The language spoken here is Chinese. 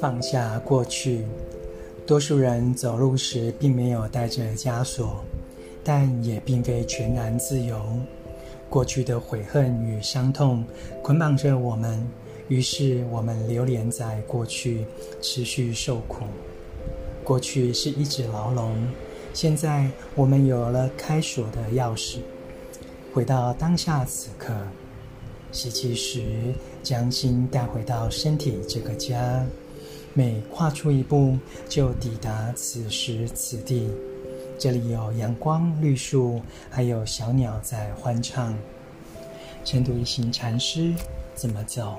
放下过去，多数人走路时并没有带着枷锁，但也并非全然自由。过去的悔恨与伤痛捆绑着我们，于是我们流连在过去，持续受苦。过去是一纸牢笼，现在我们有了开锁的钥匙。回到当下此刻，吸气时，将心带回到身体这个家。每跨出一步，就抵达此时此地。这里有阳光、绿树，还有小鸟在欢唱。成都一行禅师怎么走？